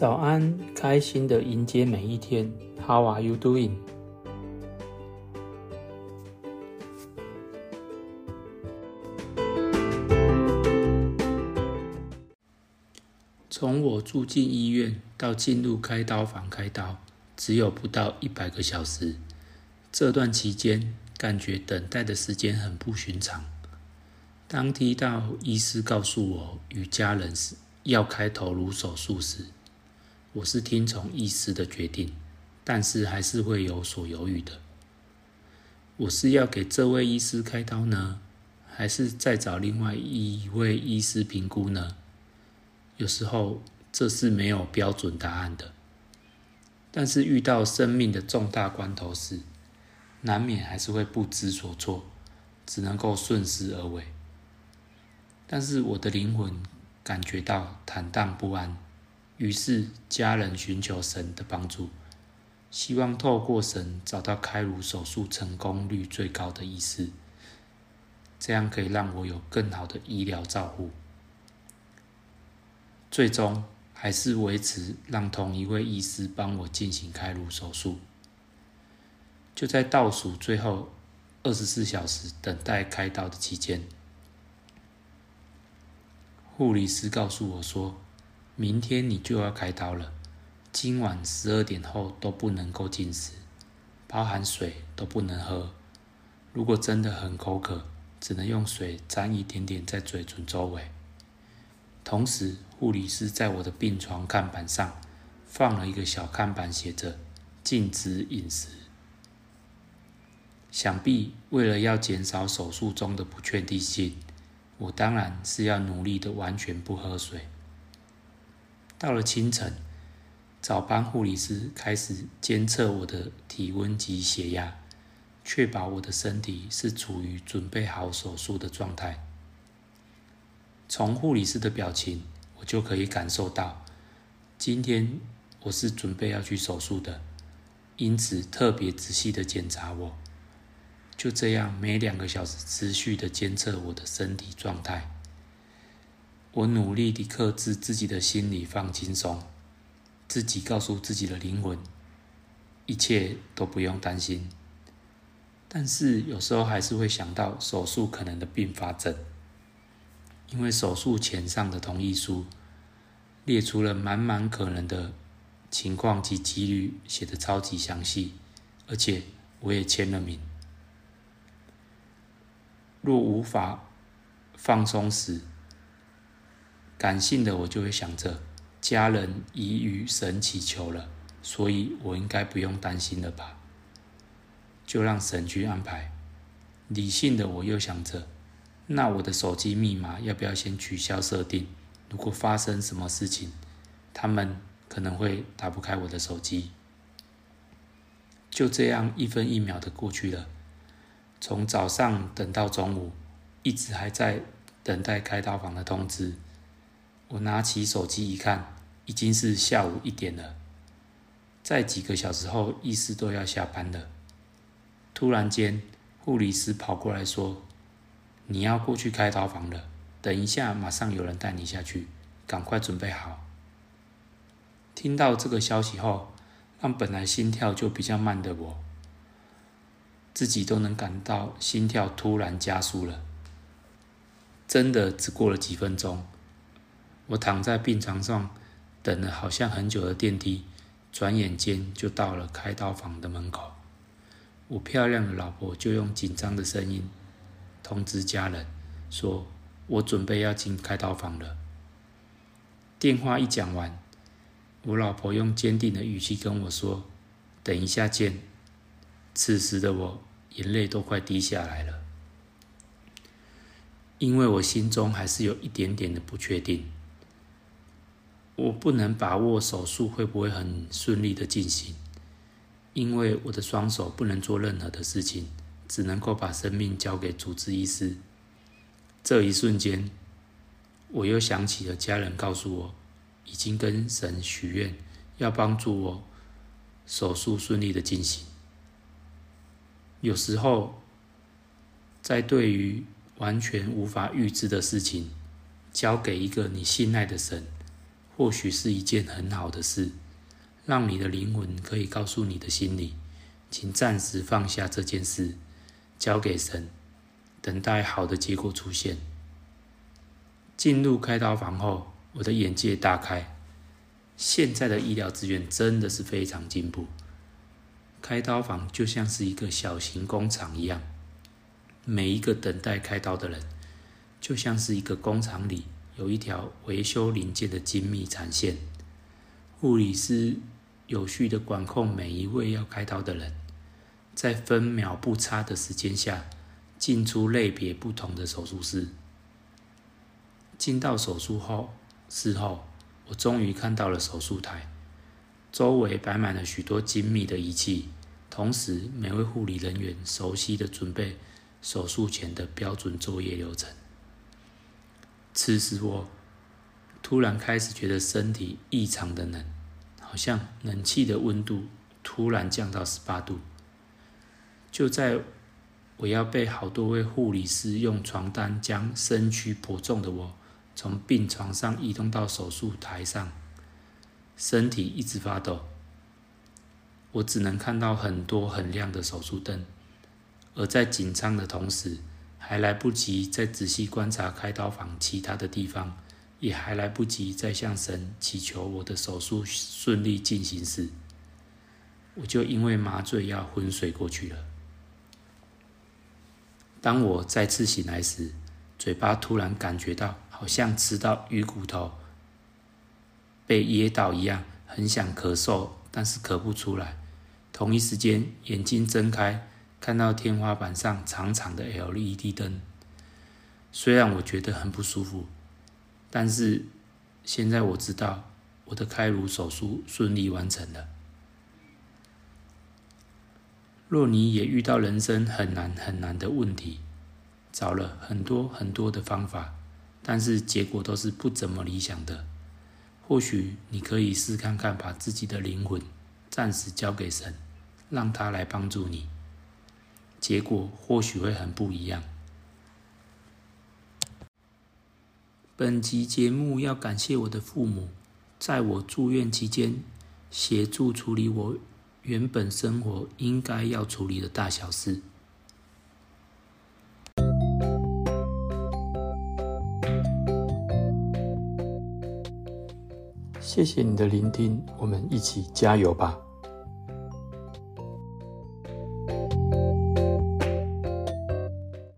早安，开心的迎接每一天。How are you doing？从我住进医院到进入开刀房开刀，只有不到一百个小时。这段期间，感觉等待的时间很不寻常。当听到医师告诉我与家人要开头颅手术时，我是听从医师的决定，但是还是会有所犹豫的。我是要给这位医师开刀呢，还是再找另外一位医师评估呢？有时候这是没有标准答案的。但是遇到生命的重大关头时，难免还是会不知所措，只能够顺势而为。但是我的灵魂感觉到坦荡不安。于是，家人寻求神的帮助，希望透过神找到开颅手术成功率最高的医师，这样可以让我有更好的医疗照护。最终，还是维持让同一位医师帮我进行开颅手术。就在倒数最后二十四小时等待开刀的期间，护理师告诉我说。明天你就要开刀了，今晚十二点后都不能够进食，包含水都不能喝。如果真的很口渴，只能用水沾一点点在嘴唇周围。同时，护理师在我的病床看板上放了一个小看板，写着“禁止饮食”。想必为了要减少手术中的不确定性，我当然是要努力的完全不喝水。到了清晨，早班护理师开始监测我的体温及血压，确保我的身体是处于准备好手术的状态。从护理师的表情，我就可以感受到，今天我是准备要去手术的，因此特别仔细的检查我。就这样，每两个小时持续的监测我的身体状态。我努力地克制自己的心理，放轻松，自己告诉自己的灵魂，一切都不用担心。但是有时候还是会想到手术可能的并发症，因为手术前上的同意书列出了满满可能的情况及几率，写的超级详细，而且我也签了名。若无法放松时，感性的我就会想着，家人已与神祈求了，所以我应该不用担心了吧？就让神去安排。理性的我又想着，那我的手机密码要不要先取消设定？如果发生什么事情，他们可能会打不开我的手机。就这样一分一秒的过去了，从早上等到中午，一直还在等待开刀房的通知。我拿起手机一看，已经是下午一点了。在几个小时后，医师都要下班了。突然间，护理师跑过来说：“你要过去开刀房了，等一下，马上有人带你下去，赶快准备好。”听到这个消息后，让本来心跳就比较慢的我，自己都能感到心跳突然加速了。真的只过了几分钟。我躺在病床上，等了好像很久的电梯，转眼间就到了开刀房的门口。我漂亮的老婆就用紧张的声音通知家人，说我准备要进开刀房了。电话一讲完，我老婆用坚定的语气跟我说：“等一下见。”此时的我眼泪都快滴下来了，因为我心中还是有一点点的不确定。我不能把握手术会不会很顺利的进行，因为我的双手不能做任何的事情，只能够把生命交给主治医师。这一瞬间，我又想起了家人告诉我，已经跟神许愿，要帮助我手术顺利的进行。有时候，在对于完全无法预知的事情，交给一个你信赖的神。或许是一件很好的事，让你的灵魂可以告诉你的心里，请暂时放下这件事，交给神，等待好的结果出现。进入开刀房后，我的眼界大开，现在的医疗资源真的是非常进步。开刀房就像是一个小型工厂一样，每一个等待开刀的人，就像是一个工厂里有一条维修零件的精密产线。护理师有序的管控每一位要开刀的人，在分秒不差的时间下进出类别不同的手术室。进到手术后室后，我终于看到了手术台。周围摆满了许多精密的仪器，同时每位护理人员熟悉的准备手术前的标准作业流程。此时我突然开始觉得身体异常的冷，好像冷气的温度突然降到十八度。就在我要被好多位护理师用床单将身躯颇重的我从病床上移动到手术台上。身体一直发抖，我只能看到很多很亮的手术灯，而在紧张的同时，还来不及再仔细观察开刀房其他的地方，也还来不及再向神祈求我的手术顺利进行时，我就因为麻醉药昏睡过去了。当我再次醒来时，嘴巴突然感觉到好像吃到鱼骨头。被噎到一样，很想咳嗽，但是咳不出来。同一时间，眼睛睁开，看到天花板上长长的 LED 灯。虽然我觉得很不舒服，但是现在我知道我的开颅手术顺利完成了。若你也遇到人生很难很难的问题，找了很多很多的方法，但是结果都是不怎么理想的。或许你可以试看看，把自己的灵魂暂时交给神，让他来帮助你，结果或许会很不一样。本集节目要感谢我的父母，在我住院期间协助处理我原本生活应该要处理的大小事。谢谢你的聆听，我们一起加油吧。